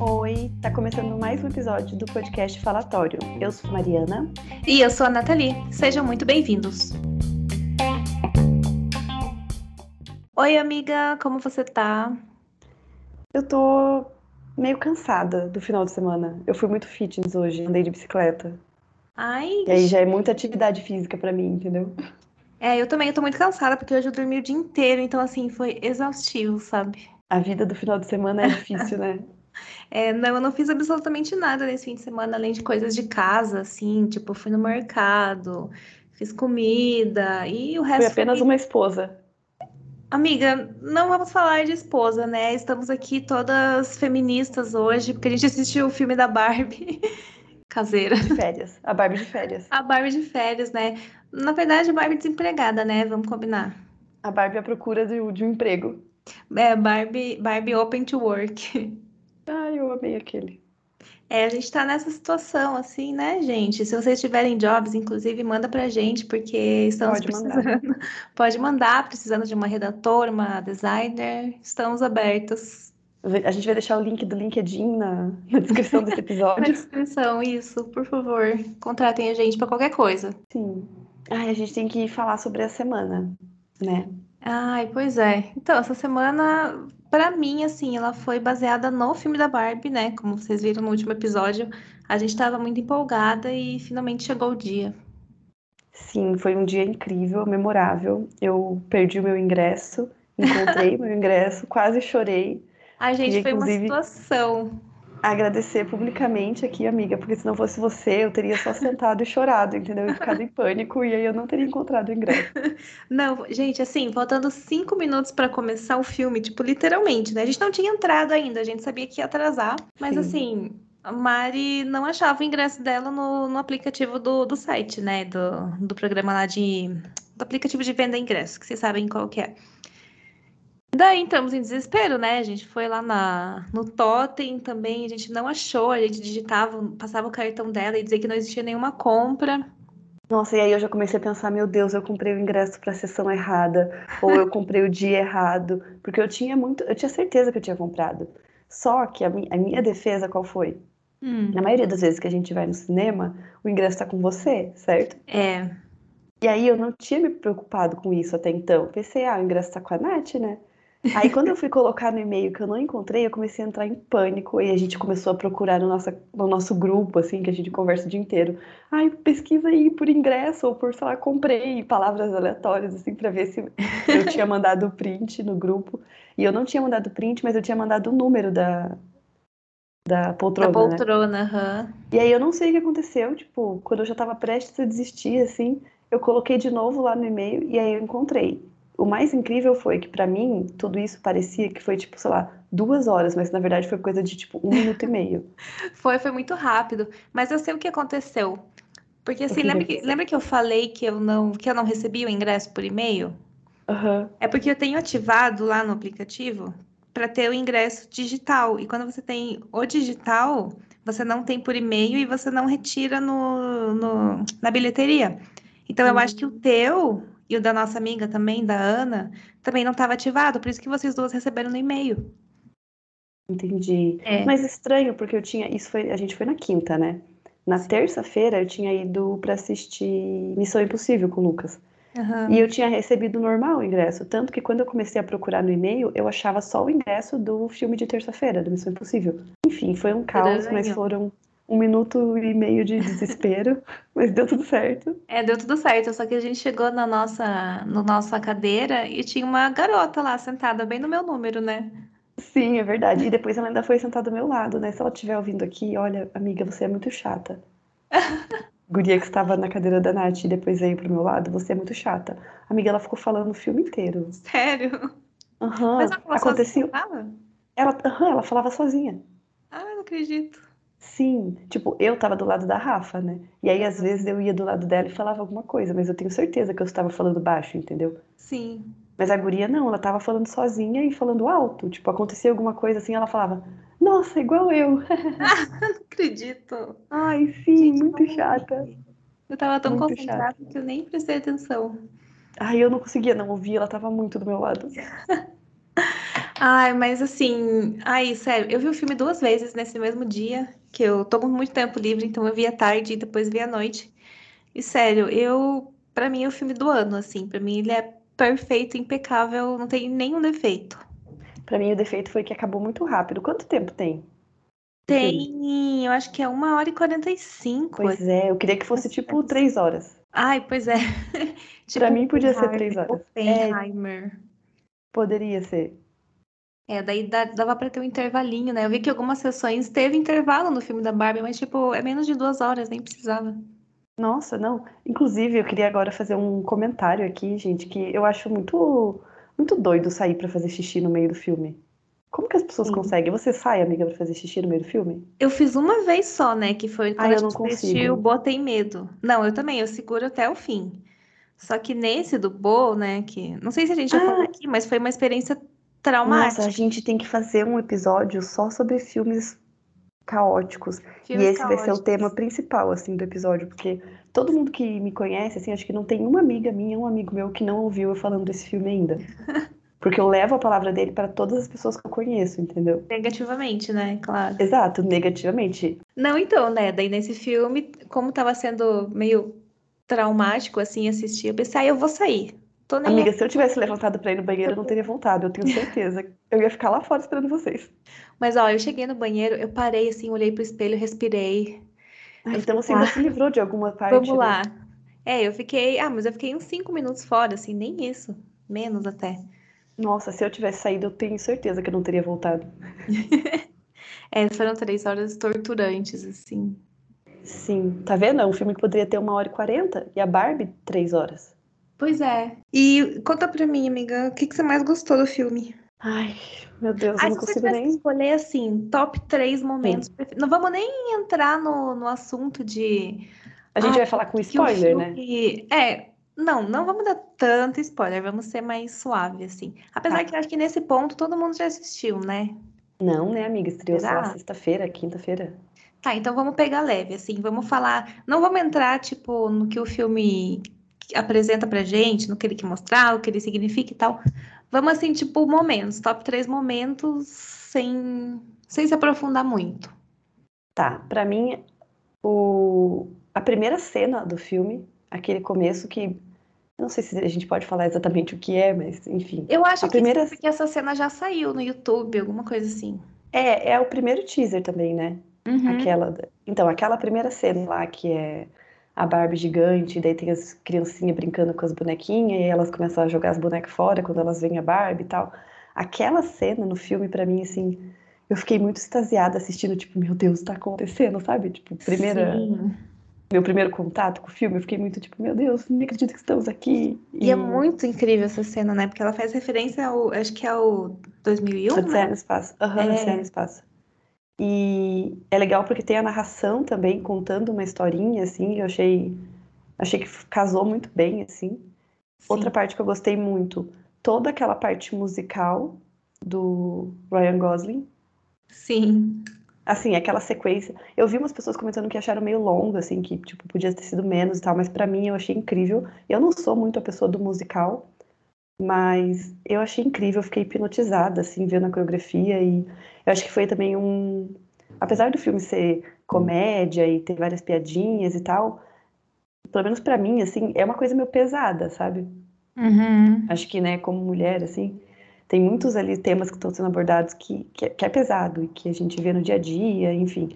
Oi, tá começando mais um episódio do podcast Falatório. Eu sou Mariana. E eu sou a Nathalie. Sejam muito bem-vindos. Oi, amiga, como você tá? Eu tô meio cansada do final de semana. Eu fui muito fitness hoje, andei de bicicleta. Ai. E aí já é muita atividade física pra mim, entendeu? É, eu também eu tô muito cansada porque hoje eu dormi o dia inteiro, então assim, foi exaustivo, sabe? A vida do final de semana é difícil, né? É, não, eu não fiz absolutamente nada nesse fim de semana, além de coisas de casa, assim, tipo, fui no mercado, fiz comida e o resto. Foi apenas foi... uma esposa. Amiga, não vamos falar de esposa, né? Estamos aqui todas feministas hoje, porque a gente assistiu o filme da Barbie caseira. De férias. A Barbie de férias. A Barbie de férias, né? Na verdade, Barbie desempregada, né? Vamos combinar. A Barbie à procura de, de um emprego. É, Barbie, Barbie open to work. Ai, eu amei aquele. É, a gente tá nessa situação, assim, né, gente? Se vocês tiverem jobs, inclusive, manda pra gente, porque estamos Pode precisando. mandar. Pode mandar, precisando de uma redatora, uma designer. Estamos abertos. A gente vai deixar o link do LinkedIn na, na descrição desse Na episódio. descrição, isso, por favor. Contratem a gente pra qualquer coisa. Sim. Ai, a gente tem que falar sobre a semana, né? Ai, pois é. Então, essa semana, pra mim, assim, ela foi baseada no filme da Barbie, né? Como vocês viram no último episódio, a gente tava muito empolgada e finalmente chegou o dia. Sim, foi um dia incrível, memorável. Eu perdi o meu ingresso, encontrei meu ingresso, quase chorei. Ai, gente, E, foi uma inclusive- situação. Agradecer publicamente aqui, amiga, porque se não fosse você, eu teria só sentado e chorado, entendeu? E ficado em pânico, e aí eu não teria encontrado o ingresso. Não, gente, assim, faltando cinco minutos pra começar o filme, tipo, literalmente, né? A gente não tinha entrado ainda, a gente sabia que ia atrasar, mas Sim. assim, a Mari não achava o ingresso dela no, no aplicativo do, do site, né? Do, do programa lá de. Do aplicativo de venda de ingresso, que vocês sabem qual que é. Daí entramos em desespero, né? A gente foi lá na, no Totem também, a gente não achou, a gente digitava, passava o cartão dela e dizia que não existia nenhuma compra. Nossa, e aí eu já comecei a pensar, meu Deus, eu comprei o ingresso para a sessão errada, ou eu comprei o dia errado, porque eu tinha muito, eu tinha certeza que eu tinha comprado. Só que a, mi- a minha defesa qual foi? Hum, Na maioria das vezes que a gente vai no cinema, o ingresso tá com você, certo? é. E aí eu não tinha me preocupado com isso até então. Pensei, ah, o ingresso tá com a Nath, né? Aí quando eu fui colocar no e-mail que eu não encontrei, eu comecei a entrar em pânico e a gente começou a procurar no, nossa, no nosso grupo, assim, que a gente conversa o dia inteiro. Ai, pesquisa aí por ingresso ou por, sei lá, comprei palavras aleatórias, assim, pra ver se eu tinha mandado o print no grupo. E eu não tinha mandado o print, mas eu tinha mandado o número da, da Da poltrona, né? poltrona, aham. E aí eu não sei o que aconteceu, tipo, quando eu já tava prestes a desistir, assim, eu coloquei de novo lá no e-mail e aí eu encontrei. O mais incrível foi que pra mim tudo isso parecia que foi tipo, sei lá, duas horas, mas na verdade foi coisa de tipo um minuto e meio. Foi, foi muito rápido. Mas eu sei o que aconteceu. Porque assim, que lembra que lembra que eu falei que eu não, que eu não recebi o ingresso por e-mail? Aham. É porque eu tenho ativado lá no aplicativo para ter o ingresso digital. E quando você tem o digital, você não tem por e-mail e você não retira no, no- na bilheteria. Então eu acho que o teu e o da nossa amiga também, da Ana, também não estava ativado. Por isso que vocês duas receberam no e-mail. Entendi. É. Mas estranho, porque eu tinha. Isso foi. A gente foi na quinta, né? Na terça-feira eu tinha ido pra assistir Missão Impossível com o Lucas. Aham. E eu tinha recebido normal o ingresso. Tanto que quando eu comecei a procurar no e-mail, eu achava só o ingresso do filme de terça-feira, do Missão Impossível. Enfim, foi um caos, mas foram um minuto e meio de desespero, mas deu tudo certo. É, deu tudo certo, só que a gente chegou na nossa, na nossa cadeira e tinha uma garota lá sentada bem no meu número, né? Sim, é verdade. E depois ela ainda foi sentada do meu lado, né? Se ela estiver ouvindo aqui, olha, amiga, você é muito chata. Guria que estava na cadeira da Nath e depois veio pro meu lado, você é muito chata. Amiga, ela ficou falando o filme inteiro. Sério? Aham, Mas ela falou acontecia. sozinha? Ela, aham, ela falava sozinha. Ah, eu não acredito. Sim, tipo, eu tava do lado da Rafa, né? E aí, às vezes, eu ia do lado dela e falava alguma coisa, mas eu tenho certeza que eu estava falando baixo, entendeu? Sim. Mas a guria não, ela tava falando sozinha e falando alto. Tipo, acontecia alguma coisa assim, ela falava, nossa, igual eu. Não acredito. Ai, sim, Gente, muito chata. Eu tava tão Muito concentrada que eu nem prestei atenção. Ai, eu não conseguia não ouvir, ela tava muito do meu lado. Ai, mas assim, ai, sério, eu vi o filme duas vezes nesse mesmo dia, que eu tô com muito tempo livre, então eu vi à tarde e depois vi à noite. E sério, eu, para mim é o filme do ano, assim, para mim ele é perfeito, impecável, não tem nenhum defeito. Para mim o defeito foi que acabou muito rápido. Quanto tempo tem? Tem, eu acho que é uma hora e 45. Pois é, eu queria que fosse tipo três horas. Ai, pois é. Tipo, pra mim podia ser três horas. Oppenheimer. É, poderia ser. É, daí dava pra ter um intervalinho, né? Eu vi que algumas sessões teve intervalo no filme da Barbie, mas, tipo, é menos de duas horas, nem precisava. Nossa, não. Inclusive, eu queria agora fazer um comentário aqui, gente, que eu acho muito, muito doido sair para fazer xixi no meio do filme. Como que as pessoas Sim. conseguem? Você sai, amiga, pra fazer xixi no meio do filme? Eu fiz uma vez só, né? Que foi quando Ai, eu não gente assistiu Botei Medo. Não, eu também, eu seguro até o fim. Só que nesse do Bo, né, que não sei se a gente já Ah. falou aqui, mas foi uma experiência traumática. Nossa, a gente tem que fazer um episódio só sobre filmes caóticos. Filmes e esse vai ser o caóticos. tema principal, assim, do episódio, porque todo mundo que me conhece, assim, acho que não tem uma amiga minha, um amigo meu que não ouviu eu falando desse filme ainda. Porque eu levo a palavra dele para todas as pessoas que eu conheço, entendeu? Negativamente, né? Claro. Exato, negativamente. Não, então, né? Daí nesse filme, como tava sendo meio traumático, assim, assistir, eu pensei, ah, eu vou sair. Amiga, se eu tivesse levantado pra ir no banheiro, eu não teria voltado, eu tenho certeza. Eu ia ficar lá fora esperando vocês. Mas, ó, eu cheguei no banheiro, eu parei, assim, olhei pro espelho, respirei. Ah, então você ainda se livrou de alguma parte, Vamos né? lá. É, eu fiquei. Ah, mas eu fiquei uns cinco minutos fora, assim, nem isso. Menos até. Nossa, se eu tivesse saído, eu tenho certeza que eu não teria voltado. É, foram três horas torturantes, assim. Sim, tá vendo? É um filme que poderia ter uma hora e quarenta e a Barbie, três horas. Pois é. E conta pra mim, amiga, o que, que você mais gostou do filme? Ai, meu Deus, Ah, eu se não consigo nem. escolher, assim, top três momentos. prefe- Não vamos nem entrar no, no assunto de. A gente Ah, vai falar com spoiler, né? filme. É, não, não vamos dar tanto spoiler, vamos ser mais suave, assim. Apesar Tá. que eu acho que nesse ponto todo mundo já assistiu, né? Não, né, amiga? Estreou só Será? sexta-feira, quinta-feira. Tá, então vamos pegar leve, assim, vamos falar. Não vamos entrar, tipo, no que o filme apresenta pra gente, no que ele quer mostrar, o que ele significa e tal. Vamos, assim, tipo, momentos, top três momentos, sem, sem se aprofundar muito. Tá, pra mim, o... a primeira cena do filme, aquele começo que. Não sei se a gente pode falar exatamente o que é, mas enfim. Eu acho A que primeira- porque essa cena já saiu no YouTube, alguma coisa assim. É, é o primeiro teaser também, né? Uhum. Aquela. Então, aquela primeira cena lá que é a Barbie gigante, e daí tem as criancinhas brincando com as bonequinhas, e elas começam a jogar as bonecas fora quando elas veem a Barbie e tal. Aquela cena no filme, pra mim, assim, eu fiquei muito extasiada assistindo, tipo, meu Deus, tá acontecendo, sabe? Tipo, primeira, Sim. meu primeiro contato com o filme, eu fiquei muito tipo, meu Deus, não acredito que estamos aqui. E é muito incrível essa cena, né? Porque ela faz referência ao, acho que é o 2001, Odisseia né? no espaço. Aham, É. Odisseia no espaço. E é legal porque tem a narração também, contando uma historinha, assim, eu achei, achei que casou muito bem, assim. Outra Sim. parte que eu gostei muito, toda aquela parte musical do Ryan Gosling. Sim. Assim, aquela sequência. Eu vi umas pessoas comentando que acharam meio longo, assim, que tipo, podia ter sido menos e tal, mas pra mim eu achei incrível. Eu não sou muito a pessoa do musical, mas eu achei incrível, eu fiquei hipnotizada, assim, vendo a coreografia e eu acho que foi também um. Apesar do filme ser comédia e ter várias piadinhas e tal, pelo menos pra mim, assim, é uma coisa meio pesada, sabe? Uhum. Acho que, né, como mulher, assim, tem muitos ali temas que estão sendo abordados que, que, é, que é pesado e que a gente vê no dia a dia, enfim.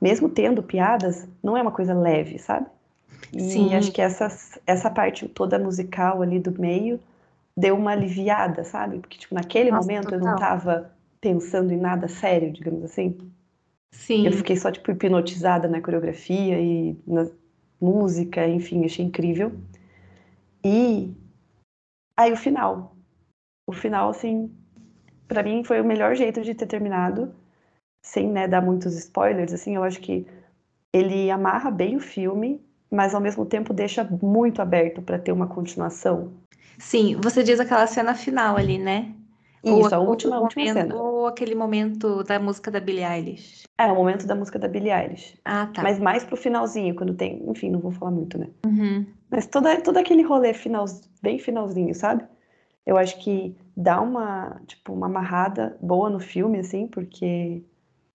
Mesmo tendo piadas, não é uma coisa leve, sabe? E Sim. acho que essa, essa parte toda musical ali do meio deu uma aliviada, sabe? Porque, tipo, naquele Nossa, momento eu não total. tava pensando em nada sério, digamos assim. Sim. Eu fiquei só, tipo, hipnotizada na coreografia e na música, enfim, achei incrível. E aí o final. O final, assim, pra mim foi o melhor jeito de ter terminado, sem, né, dar muitos spoilers, assim, eu acho que ele amarra bem o filme, mas ao mesmo tempo deixa muito aberto pra ter uma continuação. Sim, você diz aquela cena final ali, né? Isso, a última, a última momento- cena. Ou aquele momento da música da Billie Eilish. É, o momento da música da Billie Eilish. Ah, tá. Mas mais pro finalzinho, quando tem. Enfim, não vou falar muito, né? Uhum. Mas todo, todo aquele rolê final, bem finalzinho, sabe? Eu acho que dá uma, tipo, uma amarrada boa no filme, assim, porque,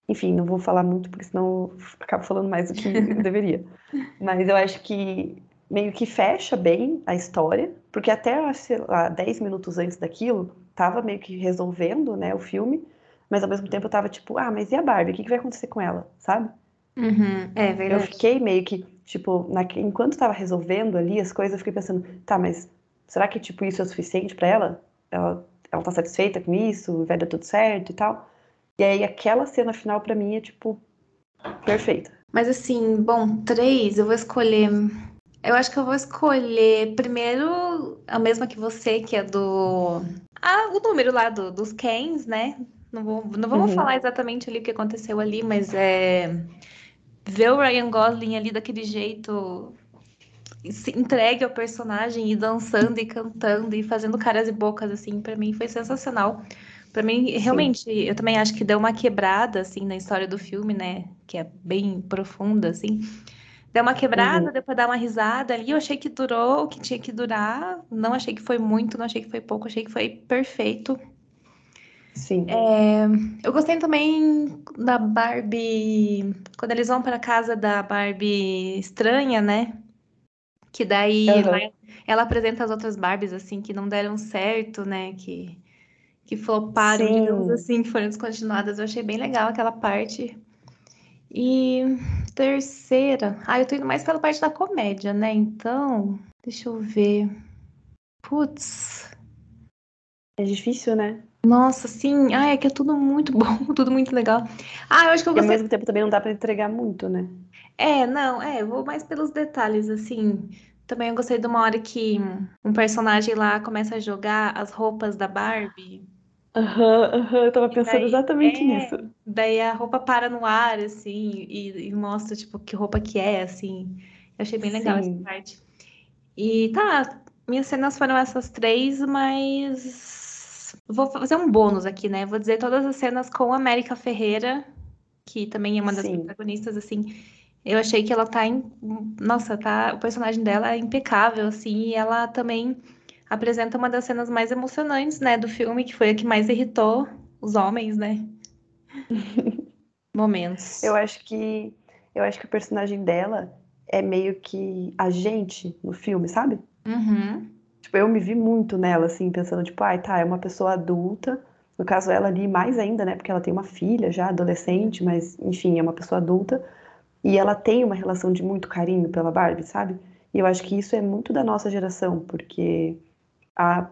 enfim, não vou falar muito, porque senão eu acabo falando mais do que eu deveria. Mas eu acho que meio que fecha bem a história, porque até, sei lá, 10 minutos antes daquilo, tava meio que resolvendo, né, o filme, mas ao mesmo tempo eu tava tipo, ah, mas e a Barbie? O que, que vai acontecer com ela, sabe? Uhum, é verdade. Eu fiquei meio que, tipo, na, enquanto tava resolvendo ali as coisas, eu fiquei pensando, tá, mas será que, tipo, isso é suficiente para ela? ela? Ela tá satisfeita com isso? Vai dar tudo certo e tal? E aí aquela cena final para mim é, tipo, perfeita. Mas assim, bom, três, eu vou escolher. Eu acho que eu vou escolher primeiro a mesma que você, que é do. Ah, o número lá do, dos Kens, né? Não, vou, não vamos Uhum. falar exatamente ali o que aconteceu ali, mas é. Ver o Ryan Gosling ali daquele jeito, se entregue ao personagem e dançando e cantando e fazendo caras e bocas, assim, pra mim foi sensacional. Pra mim, realmente, eu também acho que deu uma quebrada, assim, na história do filme, né? Que é bem profunda, assim. Deu uma quebrada, Uhum. deu pra dar uma risada ali. Eu achei que durou o que tinha que durar. Não achei que foi muito, não achei que foi pouco, achei que foi perfeito. Sim. É, eu gostei também da Barbie, quando eles vão para casa da Barbie estranha, né? Que daí Aham. lá ela apresenta as outras Barbies assim que não deram certo, né? Que que floparam, digamos Sim. assim, que foram descontinuadas. Eu achei bem legal aquela parte. E terceira, ah, eu tô indo mais pela parte da comédia, né? Então, deixa eu ver. Putz, É difícil, né? nossa, sim, ah, é que é tudo muito bom, tudo muito legal. Ah, eu acho que eu E ao gostei mesmo tempo também não dá pra entregar muito, né? É, não, é, eu vou mais pelos detalhes, assim. Também eu gostei de uma hora que um personagem lá começa a jogar as roupas da Barbie. Aham, aham, eu tava E pensando daí, exatamente nisso. é, daí a roupa para no ar, assim, e, e mostra, tipo, que roupa que é, assim. Eu achei bem legal essa Sim. parte. E tá, minhas cenas foram essas três, mas vou fazer um bônus aqui, né? Vou dizer todas as cenas com a América Ferreira, que também é uma das Sim. protagonistas, assim. Eu achei que ela tá em... Nossa, tá... O personagem dela é impecável, assim, e ela também apresenta uma das cenas mais emocionantes, né, do filme, que foi a que mais irritou os homens, né? Momentos. Eu acho que eu acho que o personagem dela é meio que a gente no filme, sabe? Uhum. Tipo, eu me vi muito nela, assim, pensando, tipo, ai, tá, é uma pessoa adulta. No caso, ela ali mais ainda, né? Porque ela tem uma filha já, adolescente, mas, enfim, é uma pessoa adulta. E ela tem uma relação de muito carinho pela Barbie, sabe? E eu acho que isso é muito da nossa geração, porque a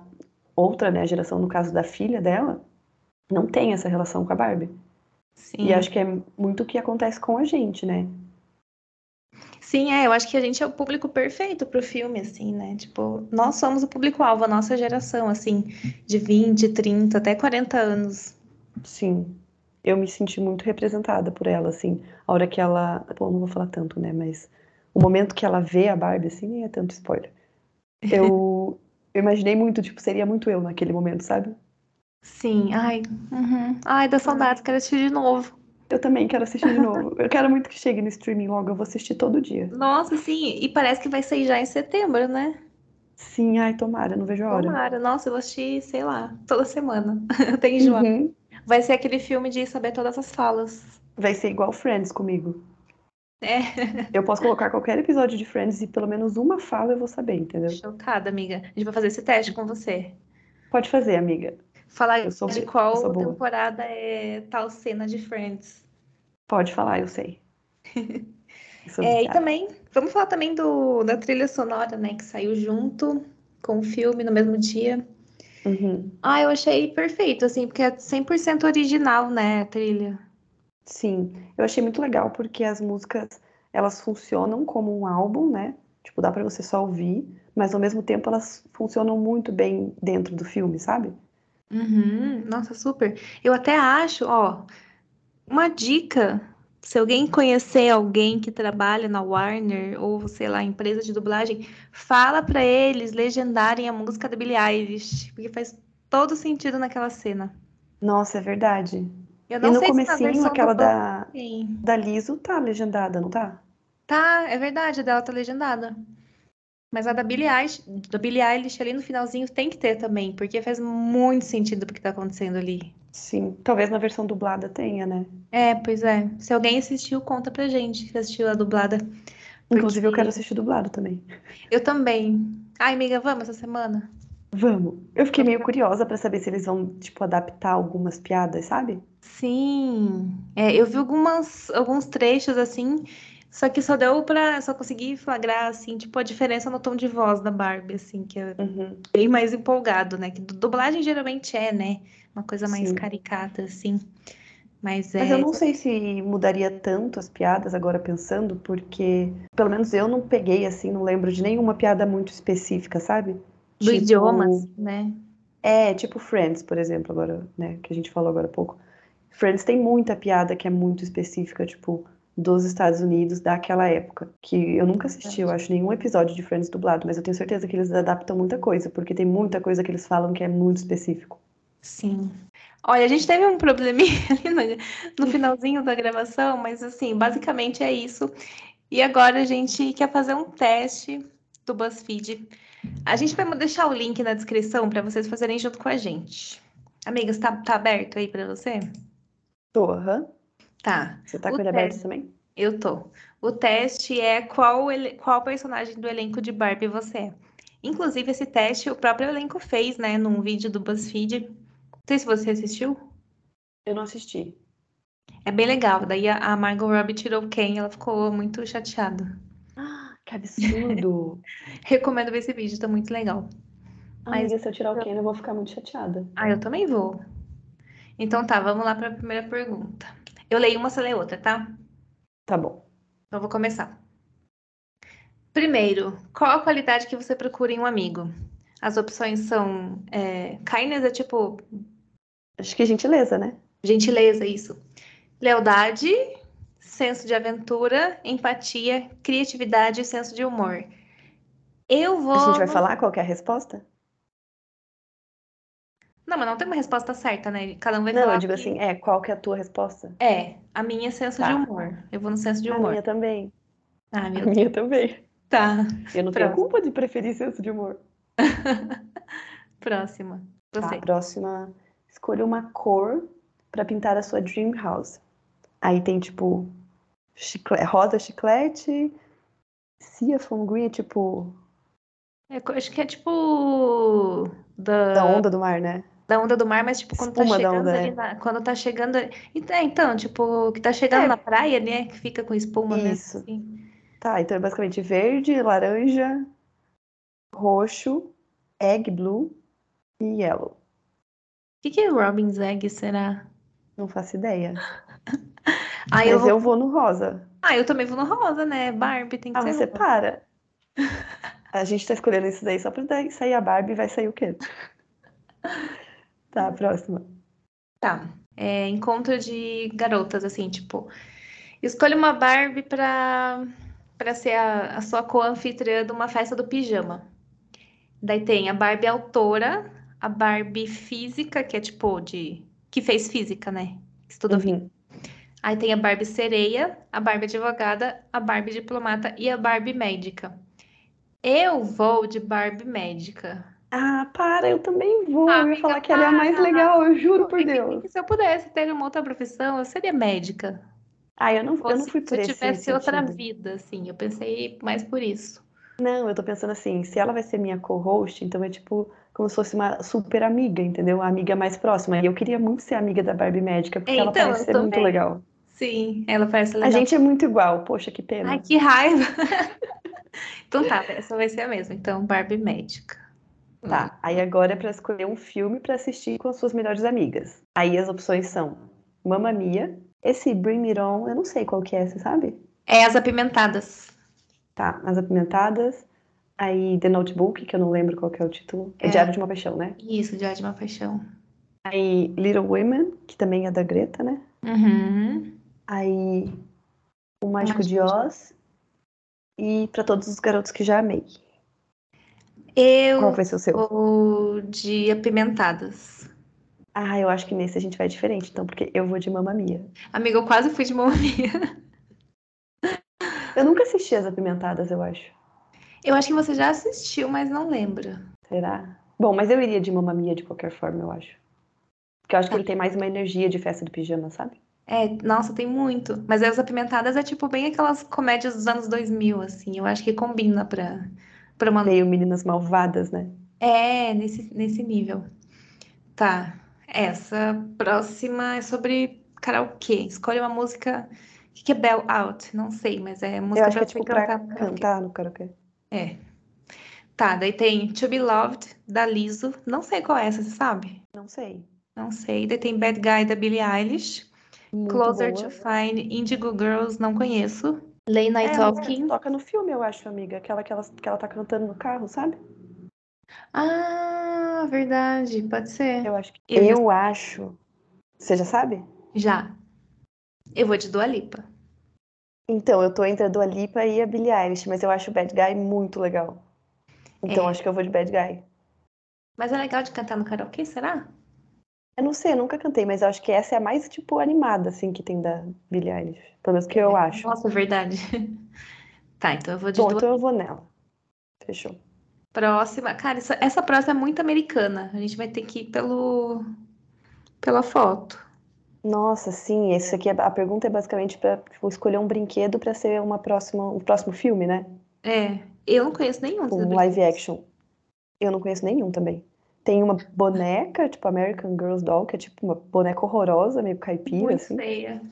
outra, né, a geração, no caso da filha dela, não tem essa relação com a Barbie. E Sim. acho que é muito o que acontece com a gente, né? Sim, é, eu acho que a gente é o público perfeito pro filme, assim, né? Tipo, nós somos o público-alvo, a nossa geração, assim, de 20, 30, até 40 anos. Sim. Eu me senti muito representada por ela, assim. A hora que ela. Bom, não vou falar tanto, né? Mas o momento que ela vê a Barbie, assim, nem é tanto spoiler. Eu, eu imaginei muito, tipo, seria muito eu naquele momento, sabe? Sim, ai, uhum. Ai, dá saudades, quero assistir de novo. Eu também quero assistir de novo. Eu quero muito que chegue no streaming logo, eu vou assistir todo dia. Nossa, sim, e parece que vai sair já em setembro, né? Sim, ai, tomara, não vejo a hora. Tomara, nossa, eu vou assistir, sei lá, toda semana. Eu tenho enjoado. Uhum. Vai ser aquele filme de saber todas as falas. Vai ser igual Friends comigo. É, Eu posso colocar qualquer episódio de Friends e pelo menos uma fala eu vou saber, entendeu? chocada, amiga. A gente vai fazer esse teste com você. Pode fazer, amiga. Falar Eu sou, de qual temporada é tal cena de Friends. Pode falar, eu sei. Eu É, e também, vamos falar também do, da trilha sonora, né, que saiu junto com o filme no mesmo dia. Uhum. Ah, eu achei perfeito, assim, porque é 100% original, né, a trilha. Sim, eu achei muito legal porque as músicas elas funcionam como um álbum, né? Tipo, dá pra você só ouvir, mas ao mesmo tempo elas funcionam muito bem dentro do filme, sabe? Uhum, nossa, super. Eu até acho, ó, uma dica, se alguém conhecer alguém que trabalha na Warner ou, sei lá, empresa de dublagem, fala pra eles legendarem a música da Billie Eilish, porque faz todo sentido naquela cena. Nossa, é verdade. Eu E não no sei se comecinho, versão aquela da, da Liso tá legendada, não tá? Tá, é verdade, a dela tá legendada. Mas a da Billie Eilish, da Billie Eilish ali no finalzinho tem que ter também, porque faz muito sentido o que tá acontecendo ali. Sim, talvez na versão dublada tenha, né? É, pois é. Se alguém assistiu, conta pra gente se assistiu a dublada. Inclusive, eu quero assistir dublado também. Eu também. Ai, amiga, vamos essa semana? Vamos. Eu fiquei meio curiosa pra saber se eles vão, tipo, adaptar algumas piadas, sabe? Sim. É, eu vi algumas, alguns trechos assim, só que só deu pra. Só consegui flagrar, assim, tipo, a diferença no tom de voz da Barbie, assim, que é Uhum. bem mais empolgado, né? Que du- dublagem geralmente é, né? Uma coisa mais Sim. caricata, assim. Mas Mas é. eu não sei se mudaria tanto as piadas agora pensando, porque pelo menos eu não peguei assim, não lembro de nenhuma piada muito específica, sabe? Do Tipo, idioma, né? É, tipo Friends, por exemplo, agora, né, que a gente falou agora há pouco. Friends tem muita piada que é muito específica, tipo, dos Estados Unidos daquela época, que eu nunca assisti, eu acho, nenhum episódio de Friends dublado, mas eu tenho certeza que eles adaptam muita coisa, porque tem muita coisa que eles falam que é muito específico. Sim. Olha, a gente teve um probleminha ali no, finalzinho da gravação, mas assim, basicamente é isso. E agora a gente quer fazer um teste do BuzzFeed. A gente vai deixar o link na descrição para vocês fazerem junto com a gente. Amigas, tá, tá aberto aí para você? Tô, aham. Tá, Você tá O com ele aberto teste. também? eu tô. O teste é qual, ele- qual personagem do elenco de Barbie você é. Inclusive, esse teste o próprio elenco fez, né, num vídeo do BuzzFeed. Não sei se você assistiu. Eu não assisti. É bem legal. Daí a, Margot Robbie tirou o Ken, ela ficou muito chateada. Ah, que absurdo! Recomendo ver esse vídeo, tá muito legal. Mas- Amiga, se eu tirar o Ken, eu vou ficar muito chateada. Ah, eu também vou. Então tá, vamos lá para a primeira pergunta. Eu leio uma, você lê outra, tá? Tá bom. Então vou começar. Primeiro, qual a qualidade que você procura em um amigo? As opções são é, kindness é tipo Acho que é gentileza, né? gentileza, isso. Lealdade, senso de aventura, empatia, criatividade e senso de humor. Eu vou. A gente vai falar qual é a resposta? Não, mas não tem uma resposta certa, né? Cada um vai Não, falar. eu digo que- assim, é, qual que é a tua resposta? É, a minha é senso de Tá. humor. Eu vou no senso de A humor. minha também. Ah, A meu Deus. minha também. Tá. Eu não tenho culpa de preferir senso de humor. Próxima. Tá, Você. próxima. Escolha uma cor pra pintar a sua dream house. Aí tem tipo chicle- rosa chiclete, Seafoam Green, é tipo É, acho que é tipo da, da onda do mar, né? Da onda do mar, mas tipo quando tá Espuma da chegando ali né? na- quando tá chegando Então, é, então, tipo, que tá chegando É. na praia, né, que fica com espuma mesmo, Isso. assim. Tá, então é basicamente verde, laranja, roxo, egg blue e yellow. O que que é Robin's Egg, será? Não faço ideia. Ah, eu Mas vou... eu vou no rosa. Ah, eu também vou no rosa, né? Barbie tem que Ah, ser você rosa. para. A gente tá escolhendo isso daí só pra sair a Barbie e vai sair o quê? Tá, próxima. Tá. É, encontro de garotas, assim, tipo, escolha uma Barbie pra, pra ser a, a sua co-anfitriã de uma festa do pijama. Daí tem a Barbie autora, a Barbie física, que é tipo de. que fez física, né? Estuda. Uhum. Aí tem a Barbie sereia, a Barbie advogada, a Barbie diplomata e a Barbie médica. Eu vou de Barbie médica. Ah, para, eu também vou. Ah, eu ia amiga, falar que ela é a mais para. legal, eu juro por É Deus. que se eu pudesse ter uma outra profissão, eu seria médica. Ah, eu não, eu não fui por se eu esse tivesse outra sentido. vida, assim, eu pensei mais por isso. Não, eu tô pensando assim, se ela vai ser minha co-host, então é tipo como se fosse uma super amiga, entendeu? A amiga mais próxima. E eu queria muito ser amiga da Barbie médica, porque É, ela então, parece eu ser muito também. legal. Sim, ela parece A legal. gente é muito igual, poxa, que pena. Ai, que raiva! Então tá, essa vai ser a mesma. Então, Barbie médica. Tá, aí agora é pra escolher um filme pra assistir com as suas melhores amigas. Aí as opções são Mamma Mia, esse Bring It On, eu não sei qual que é, você sabe? É as apimentadas. Tá, As Apimentadas, aí The Notebook, que eu não lembro qual que é o título. É, É. Diário de uma Paixão, né? Isso, Diário de uma Paixão. Aí Little Women, que também é da Greta, né? Uhum. Aí O Mágico Mágico de de Oz e Pra Todos os Garotos que Já Amei. Eu Qual vai ser o seu? vou de apimentadas. Ah, eu acho que nesse a gente vai diferente, então, porque eu vou de Mamma Mia. Amiga, eu quase fui de Mamma Mia. Eu nunca assisti As Apimentadas, eu acho. Eu acho que você já assistiu, mas não lembra. Será? Bom, mas eu iria de Mamma Mia de qualquer forma, eu acho. Porque eu acho que ele tem mais uma energia de festa do pijama, sabe? É, nossa, tem muito. Mas As Apimentadas é tipo bem aquelas comédias dos anos 2000, assim. Eu acho que combina pra, pra uma... Meio meninas malvadas, né? É, nesse, nesse nível. Tá. Essa próxima é sobre karaokê. Escolhe uma música. O que que é Bell Out? Não sei, mas é música Eu acho que pra é tipo pra cantar no karaokê. cantar no karaokê. É. Tá, daí tem To Be Loved, da Lizzo. Não sei qual é essa, você sabe? Não sei. Não sei. Daí tem Bad Guy, da Billie Eilish. Muito Closer boa. to Fine, Indigo Girls, não conheço. Late Night É, Talking. toca no filme, eu acho, amiga. Aquela que ela, que ela tá cantando no carro, sabe? Ah, verdade, pode ser. Eu acho que. Eu Eu acho. Você já sabe? Já. Eu vou de Dua Lipa. Então, eu tô entre a Dua Lipa e a Billie Eilish, mas eu acho o Bad Guy muito legal. Então, É. acho que eu vou de Bad Guy. Mas é legal de cantar no karaokê, será? Eu não sei, eu nunca cantei, mas eu acho que essa é a mais, tipo, animada, assim, que tem da Billie Eilish. Pelo menos que eu acho. Nossa, é verdade. Tá, então eu vou de Bom, Dua então eu vou nela. Fechou. Próxima. Cara, essa, essa próxima é muito americana. A gente vai ter que ir pelo, pela foto. Nossa, sim, esse aqui é, a pergunta é basicamente pra tipo, escolher um brinquedo pra ser uma próxima, um próximo filme, né? É, eu não conheço nenhum Um live action. Eu não conheço nenhum também. Tem uma boneca, tipo American Girls Doll, que é tipo uma boneca horrorosa, meio caipira, Muito assim. feia.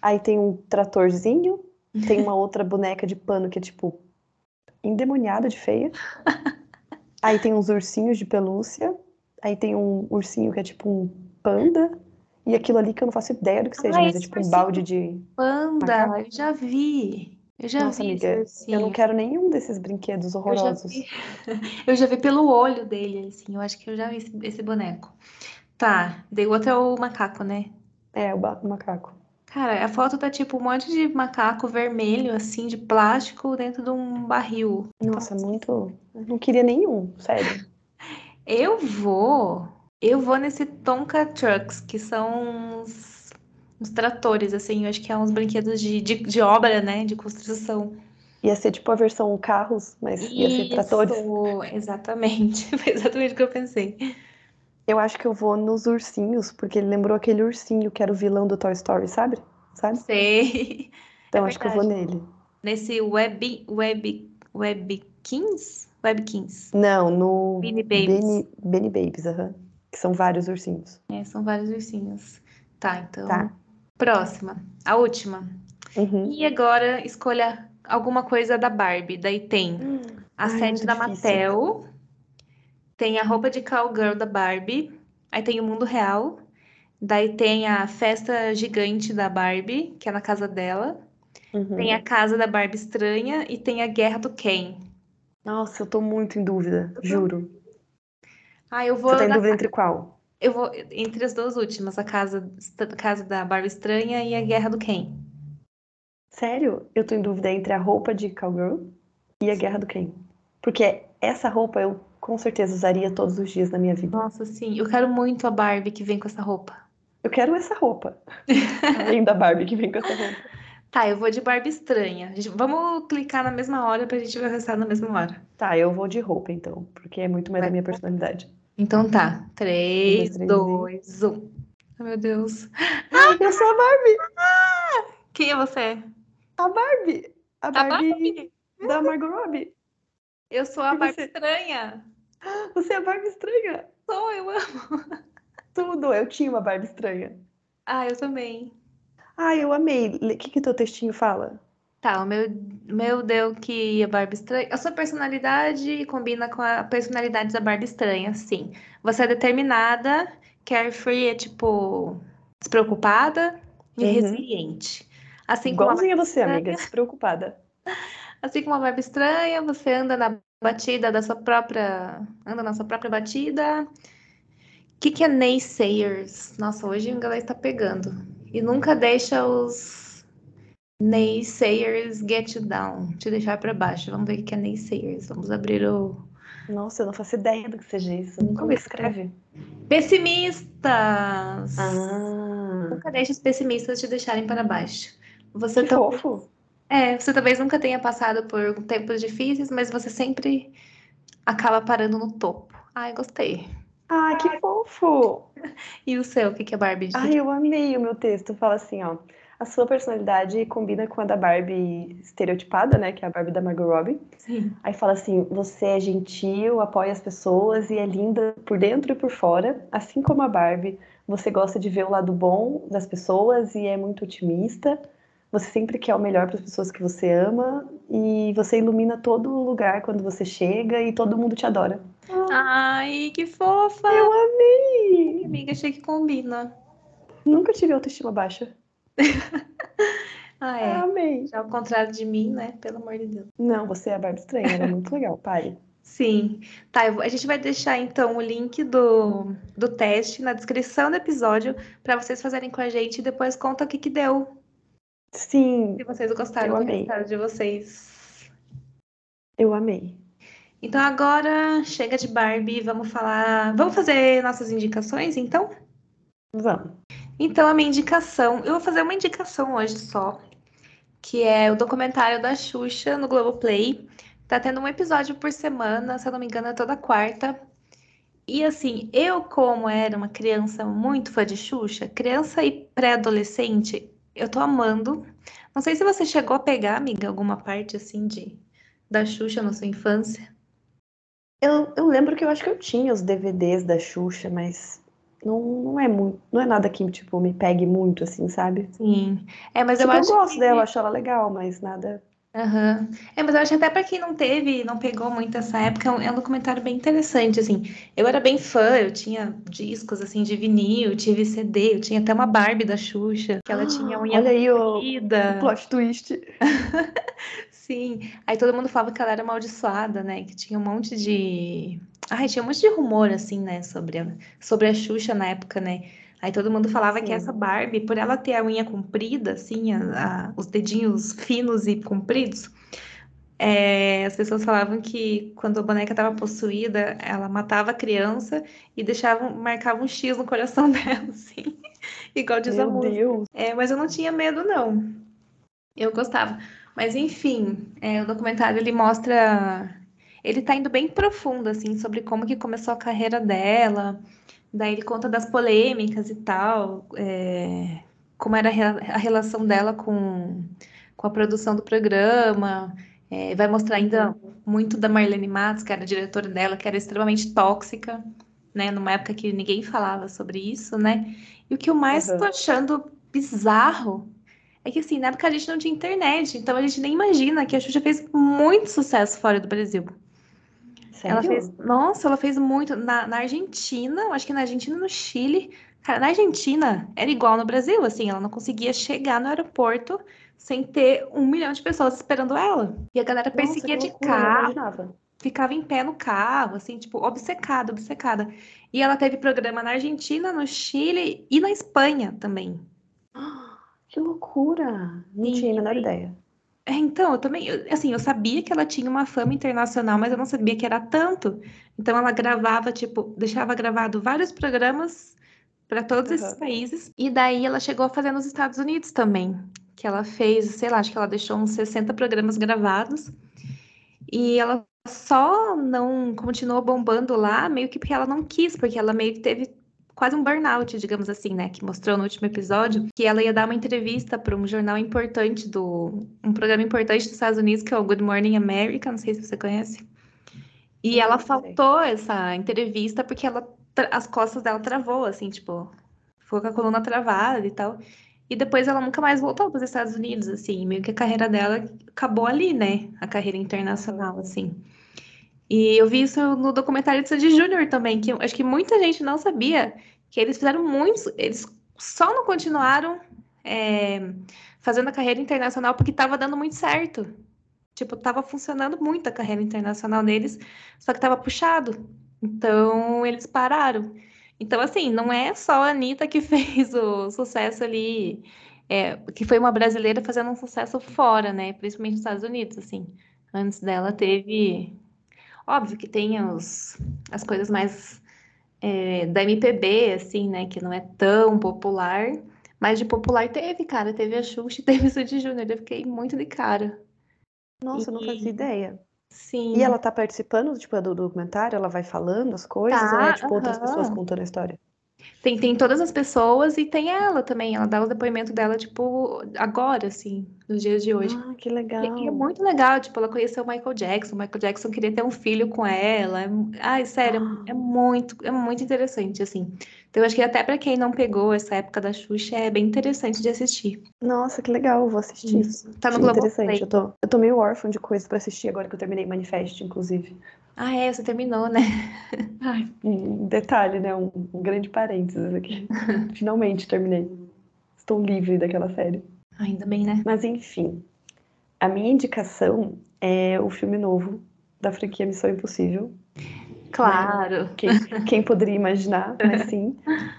Aí tem um tratorzinho, tem uma outra boneca de pano que é tipo endemoniada de feia. Aí tem uns ursinhos de pelúcia. Aí tem um ursinho que é tipo um panda. E aquilo ali que eu não faço ideia do que seja, Ah, mas é tipo um balde de. Panda, Macaco? eu já vi. Eu já Nossa, vi amiga, eu não ursinho. quero nenhum desses brinquedos Eu já horrorosos. vi. Eu já vi pelo olho dele, assim. Eu acho que eu já vi esse, esse boneco. Tá, daí o outro é o macaco, né? É, o macaco. Cara, a foto tá tipo um monte de macaco vermelho, assim, de plástico dentro de um barril. Nossa, muito. eu Não queria nenhum, sério. Eu vou. Eu vou nesse Tonka Trucks, que são uns, uns tratores, assim. Eu acho que é uns brinquedos de, de, de obra, né? De construção. Ia ser tipo a versão carros, mas ia ser tratores. Exatamente. Foi exatamente o que eu pensei. Eu acho que eu vou nos ursinhos, porque ele lembrou aquele ursinho que era o vilão do Toy Story, sabe? Sabe? Sei. Então É acho que eu vou verdade. nele. Nesse Web, Web, Webkins? Webkins. Não, no Beanie Babies. Benny, Benny Babies, aham. Que são vários ursinhos. É, são vários ursinhos. Tá, então. Tá. Próxima. A última. Uhum. E agora escolha alguma coisa da Barbie. Daí tem a Ai, sede da difícil. Mattel, tem a roupa de cowgirl da Barbie, aí tem o mundo real, daí tem a festa gigante da Barbie, que é na casa dela, Uhum. tem a casa da Barbie estranha e tem a guerra do Ken. Nossa, eu tô muito em dúvida, juro. Ah, eu vou Você tá em na- dúvida entre qual? Eu vou entre as duas últimas, a casa, a casa da Barbie estranha e a guerra do Ken. Sério? Eu tô em dúvida entre a roupa de cowgirl e a Guerra do Ken. Porque essa roupa eu com certeza usaria todos os dias na minha vida. Nossa, sim, eu quero muito a Barbie que vem com essa roupa. Eu quero essa roupa. Além da Barbie que vem com essa roupa. Tá, eu vou de Barbie estranha. Gente- Vamos clicar na mesma hora pra gente ver o resultado na mesma hora. Tá, eu vou de roupa então, porque é muito mais a minha personalidade. Então tá. 3, três, 2, 1. Ai, meu Deus. Ai, eu sou a Barbie! Quem é você? A Barbie! A A Barbie Barbie? da Margot Robbie. Eu sou a E Barbie você? estranha. Você é a Barbie estranha. Sou, eu amo. Tudo, eu tinha uma Barbie estranha. Ah, eu também. Ai, eu amei. O que que teu textinho fala? Tá, o meu, meu deu que a Barbie estranha. A sua personalidade combina com a personalidade da Barbie estranha, sim. Você é determinada, carefree é tipo despreocupada e Uhum. resiliente. Assim como a Igualzinha você, estranha. amiga, despreocupada. Assim como a Barbie estranha, você anda na batida da sua própria. Anda na sua própria batida. O que, que é naysayers? Nossa, hoje o inglês tá pegando. E nunca deixa os naysayers get you down, te deixar pra baixo. Vamos ver o que é naysayers. Vamos abrir o. Nossa, eu não faço ideia do que seja isso. Como escreve? Pessimistas! Ah, Nunca deixe os pessimistas te deixarem para baixo. Você que também fofo. É, você talvez nunca tenha passado por tempos difíceis, mas você sempre acaba parando no topo. Ai, gostei. Ah, que fofo! E o seu, o que que é Barbie? Ai, eu amei o meu texto. Fala assim, ó. A sua personalidade combina com a da Barbie estereotipada, né? Que é a Barbie da Margot Robbie. Sim. Aí fala assim: você é gentil, apoia as pessoas e é linda por dentro e por fora, assim como a Barbie. Você gosta de ver o lado bom das pessoas e é muito otimista. Você sempre quer o melhor para as pessoas que você ama e você ilumina todo lugar quando você chega e todo mundo te adora. Ai, que fofa! Eu amei! Amiga, achei que combina. Nunca tive autoestima baixa. Ah, é. Amei. Já ao contrário de mim, né? Pelo amor de Deus. Não, você é a Barbie estranha, ela é muito legal, pare. Sim. Tá, vou- a gente vai deixar então o link do, do teste na descrição do episódio para vocês fazerem com a gente e depois conta o que que deu. Sim, Se vocês gostaram Eu amei. resultado de vocês. eu amei. Então agora chega de Barbie, vamos falar. Vamos fazer nossas indicações, então? Vamos. Então, a minha indicação, eu vou fazer uma indicação hoje só, que é o documentário da Xuxa no Globoplay. Tá tendo um episódio por semana, se eu não me engano, é toda quarta. E assim, eu, como era uma criança muito fã de Xuxa, criança e pré-adolescente, eu tô amando. Não sei se você chegou a pegar, amiga, alguma parte assim de da Xuxa na sua infância. Eu, eu lembro que eu acho que eu tinha os DVDs da Xuxa, mas não, não é muito, não é nada que tipo me pegue muito assim, sabe? Sim. É, mas Tipo, eu eu acho gosto que... dela, acho ela legal, mas nada. Aham. É, mas eu acho até pra quem não teve, não pegou muito essa época, é um, é um documentário bem interessante, assim. Eu era bem fã, eu tinha discos, assim, de vinil, tive CD, eu tinha até uma Barbie da Xuxa, que ela tinha unha Olha aí o, plot twist. Sim. Aí todo mundo falava que ela era amaldiçoada, né? Que tinha um monte de... Ai, tinha um monte de rumor, assim, né? Sobre a, sobre a Xuxa na época, né? Aí todo mundo falava que Sim. essa Barbie, por ela ter a unha comprida, assim, a- a- os dedinhos finos e compridos, é, as pessoas falavam que quando a boneca estava possuída, ela matava a criança e deixava, marcava um X no coração dela, assim, igual diz a Meu música. Deus. É, mas eu não tinha medo, não. Eu gostava. Mas enfim, é, o documentário ele mostra. Ele tá indo bem profundo, assim, sobre como que começou a carreira dela. Daí ele conta das polêmicas e tal, é, como era a re- a relação dela com, com a produção do programa. É, vai mostrar ainda muito da Marlene Matos, que era a diretora dela, que era extremamente tóxica, né? Numa época que ninguém falava sobre isso, né? E o que eu mais Aham. tô achando bizarro é que, assim, na época a gente não tinha internet, então a gente nem imagina que a Xuxa fez muito sucesso fora do Brasil. Ela Sério? fez, nossa, ela fez muito na, na Argentina, acho que na Argentina e no Chile. Cara, na Argentina era igual no Brasil, assim, ela não conseguia chegar no aeroporto sem ter um milhão de pessoas esperando ela. E a galera Nossa, perseguia que de loucura, carro, ficava em pé no carro, assim, tipo, obcecada, obcecada. E ela teve programa na Argentina, no Chile e na Espanha também. Que loucura! Não tinha a menor ideia. É, então, eu também, eu- assim, eu sabia que ela tinha uma fama internacional, mas eu não sabia que era tanto. Então ela gravava, tipo, deixava gravado vários programas para todos esses Aham. países. E daí ela chegou a fazer nos Estados Unidos também, que ela fez, sei lá, acho que ela deixou uns 60 programas gravados. E ela só não continuou bombando lá, meio que porque ela não quis, porque ela meio que teve quase um burnout, digamos assim, né? Que mostrou no último episódio que ela ia dar uma entrevista para um jornal importante do. um programa importante dos Estados Unidos, que é o Good Morning America, não sei se você conhece. E ela faltou essa entrevista porque ela, as costas dela travou, assim, tipo, ficou com a coluna travada e tal. E depois ela nunca mais voltou para os Estados Unidos, assim, meio que a carreira dela acabou ali, né? A carreira internacional, assim. E eu vi isso no documentário de Sandy Júnior também, que acho que muita gente não sabia que eles fizeram muitos, eles só não continuaram é, fazendo a carreira internacional porque estava dando muito certo. Tipo, tava funcionando muito a carreira internacional deles, só que tava puxado. Então, eles pararam. Então, assim, não é só a Anitta que fez o sucesso ali, é, que foi uma brasileira fazendo um sucesso fora, né? Principalmente nos Estados Unidos, assim. Antes dela teve. Óbvio que tem os, as coisas mais é, da MPB, assim, né? Que não é tão popular, Mas de popular teve, cara. Teve a Xuxa e teve o Sandy Júnior. Eu fiquei muito de cara. Nossa, eu não fazia E- ideia. Sim. E ela tá participando, tipo, do documentário? Ela vai falando as coisas? Tá, ou é, tipo, outras aham. pessoas contando a história? Tem, tem todas as pessoas e tem ela também. Ela dá o depoimento dela, tipo, agora, assim, nos dias de hoje. Ah, que E, legal. e é muito legal, tipo, ela conheceu o Michael Jackson. O Michael Jackson queria ter um filho com ela. É- ai, sério, é, é muito, é muito interessante, assim. Então, eu acho que até pra quem não pegou essa época da Xuxa, é bem interessante de assistir. Nossa, que legal, vou assistir. Tá no Achei interessante. Eu tô, eu tô meio órfã de coisas pra assistir agora que eu terminei Manifest, inclusive. Ah, é, você terminou, né? Ai, um detalhe, né? Um, um grande parênteses aqui. Finalmente terminei. Estou livre daquela série. Ainda bem, né? Mas enfim, a minha indicação é o filme novo da franquia Missão Impossível. Claro. Quem, quem poderia imaginar, mas sim.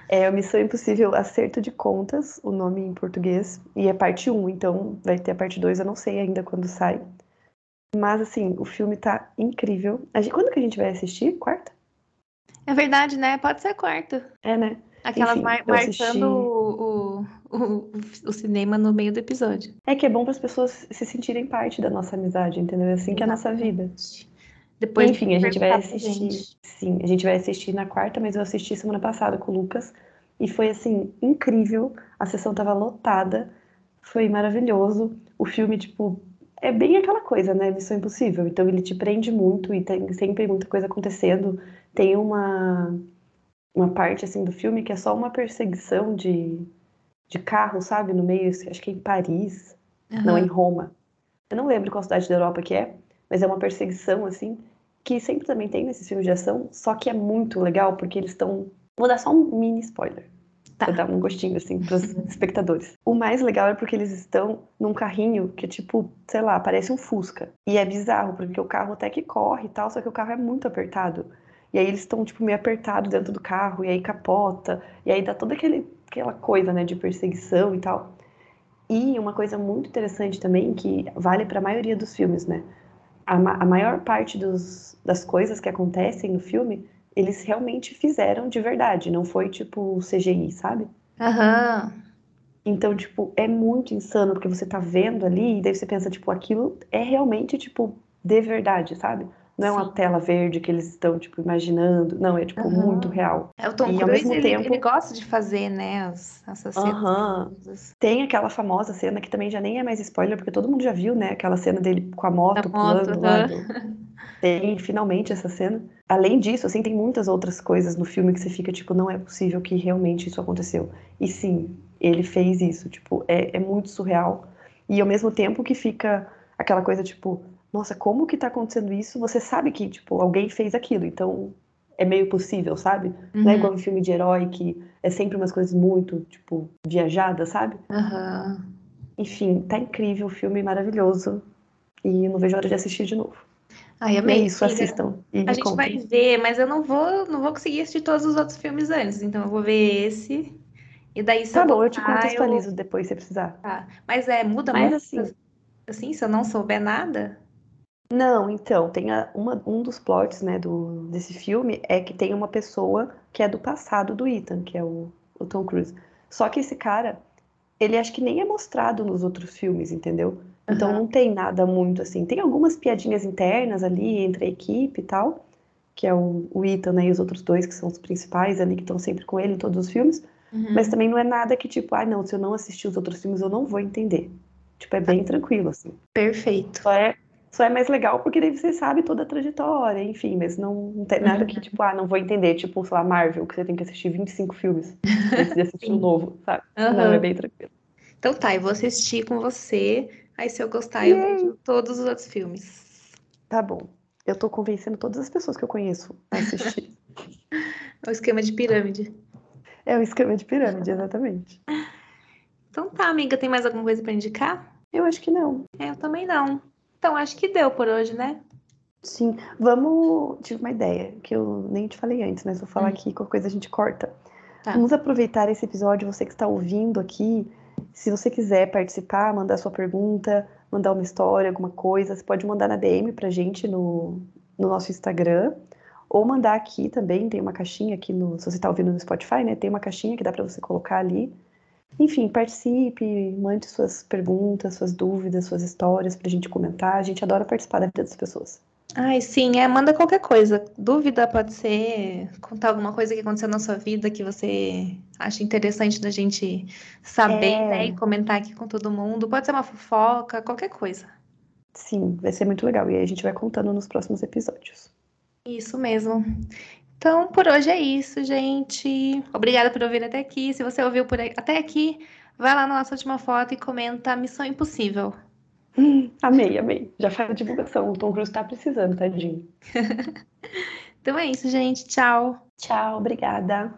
É o Missão Impossível Acerto de Contas, o nome em português, e é parte 1, então vai ter a parte 2, eu não sei ainda quando sai. Mas assim, o filme tá incrível. A gente- quando que a gente vai assistir? Quarta? É verdade, né? Pode ser quarta. É, né? Aquelas Enfim, mar- assisti- marcando o, o, o, o cinema no meio do episódio. É que é bom para as pessoas se sentirem parte da nossa amizade, entendeu? É assim que é a nossa vida. Depois Enfim, a gente vai assistir. gente. Sim, a gente vai assistir na quarta, mas eu assisti semana passada com o Lucas e foi assim incrível. A sessão tava lotada, foi maravilhoso. O filme, tipo, é bem aquela coisa, né? Missão Impossível. Então ele te prende muito e tem sempre muita coisa acontecendo. Tem uma uma parte assim do filme que é só uma perseguição de de carro, sabe? No meio, acho que é em Paris, não, Aham. em Roma. Eu não lembro qual cidade da Europa que é, mas é uma perseguição, assim, que sempre também tem nesses filmes de ação, só que é muito legal porque eles estão. Vou dar só um mini spoiler. Tá. Pra dar um gostinho, assim, pros espectadores. O mais legal é porque eles estão num carrinho que, tipo, sei lá, parece um Fusca. E é bizarro, porque o carro até que corre e tal, só que o carro é muito apertado. E aí eles estão, tipo, meio apertados dentro do carro, e aí capota, e aí dá toda aquele, aquela coisa, né, de perseguição e tal. E uma coisa muito interessante também, que vale para a maioria dos filmes, né? A, ma- a maior parte dos, das coisas que acontecem no filme, eles realmente fizeram de verdade, não foi tipo CGI, sabe? Aham. Então, tipo, é muito insano, porque você tá vendo ali, e daí você pensa, tipo, aquilo é realmente, tipo, de verdade, sabe? Não é uma tela verde que eles estão, tipo, imaginando. Não, é, tipo, Aham. muito real. É, O Tom E, ao mesmo ele, tempo- ele gosta de fazer, né, as, essas cenas. Aham. famosas. Tem aquela famosa cena que também já nem é mais spoiler, porque todo mundo já viu, né? Aquela cena dele com a moto Da moto, pulando lá aham. do... Tem finalmente essa cena. Além disso, assim, tem muitas outras coisas no filme que você fica, tipo, não é possível que realmente isso aconteceu. E sim, ele fez isso, tipo, é, é muito surreal. E ao mesmo tempo que fica aquela coisa, tipo, nossa, como que tá acontecendo isso? Você sabe que, tipo, alguém fez aquilo, então é meio possível, sabe? Não é Uhum. igual um filme de herói que é sempre umas coisas muito, tipo, viajadas, sabe? Aham. Enfim, tá incrível, o filme maravilhoso. E não vejo a hora de assistir de novo. Ai, amei. isso, assistam. A gente vai contem. ver, mas eu não vou, não vou conseguir assistir todos os outros filmes antes. Então eu vou ver esse. E daí, se Tá eu bom, eu te contextualizo depois se precisar. Tá. Mas é, muda Mas muito assim, assim, se eu não souber nada? não, então, tem a- uma- um dos plots, né, do, desse filme é que tem uma pessoa que é do passado do Ethan, que é o, o Tom Cruise. Só que esse cara, ele acho que nem é mostrado nos outros filmes, entendeu? Então Aham. não tem nada muito assim. Tem algumas piadinhas internas ali entre a equipe e tal, que é o, o Ethan, né, e os outros dois que são os principais ali, que estão sempre com ele em todos os filmes. Uhum. Mas também não é nada que, tipo, ah, não, se eu não assistir os outros filmes, eu não vou entender. Tipo, é bem tranquilo, assim. Perfeito. Só é, só é mais legal porque daí você sabe toda a trajetória, enfim, mas não, não tem nada que, tipo, ah, não vou entender. Tipo, sei lá, Marvel, que você tem que assistir 25 filmes antes de assistir um novo, sabe? Aham. Não, é bem tranquilo. Então tá, eu vou assistir com você. Aí se eu gostar, eu Yay! vejo todos os outros filmes. Tá bom. Eu tô convencendo todas as pessoas que eu conheço a assistir. É o esquema de pirâmide. é o esquema de pirâmide, exatamente. Então tá, amiga, tem mais alguma coisa pra indicar? Eu acho que não. É, eu também não. Então acho que deu por hoje, né? Sim, vamos. Tive uma ideia que eu nem te falei antes, mas vou falar Hum. aqui, qualquer coisa a gente corta. Tá. Vamos aproveitar esse episódio, você que está ouvindo aqui. Se você quiser participar, mandar sua pergunta, mandar uma história, alguma coisa, você pode mandar na DM pra gente no, no nosso Instagram. Ou mandar aqui também, tem uma caixinha aqui no. Se você está ouvindo no Spotify, né? Tem uma caixinha que dá para você colocar ali. Enfim, participe, mande suas perguntas, suas dúvidas, suas histórias pra gente comentar. A gente adora participar da vida das pessoas. Ai, sim, é, manda qualquer coisa. Dúvida pode ser contar alguma coisa que aconteceu na sua vida que você acha interessante da gente saber, É. né? E comentar aqui com todo mundo. Pode ser uma fofoca, qualquer coisa. Sim, vai ser muito legal. E aí a gente vai contando nos próximos episódios. Isso mesmo. Então, por hoje é isso, gente. Obrigada por ouvir até aqui. Se você ouviu por aí- até aqui, vai lá na nossa última foto e comenta Missão Impossível. Amei, amei. Já faz a divulgação. O Tom Cruise tá precisando, tadinho. Então é isso, gente. Tchau. Tchau, obrigada.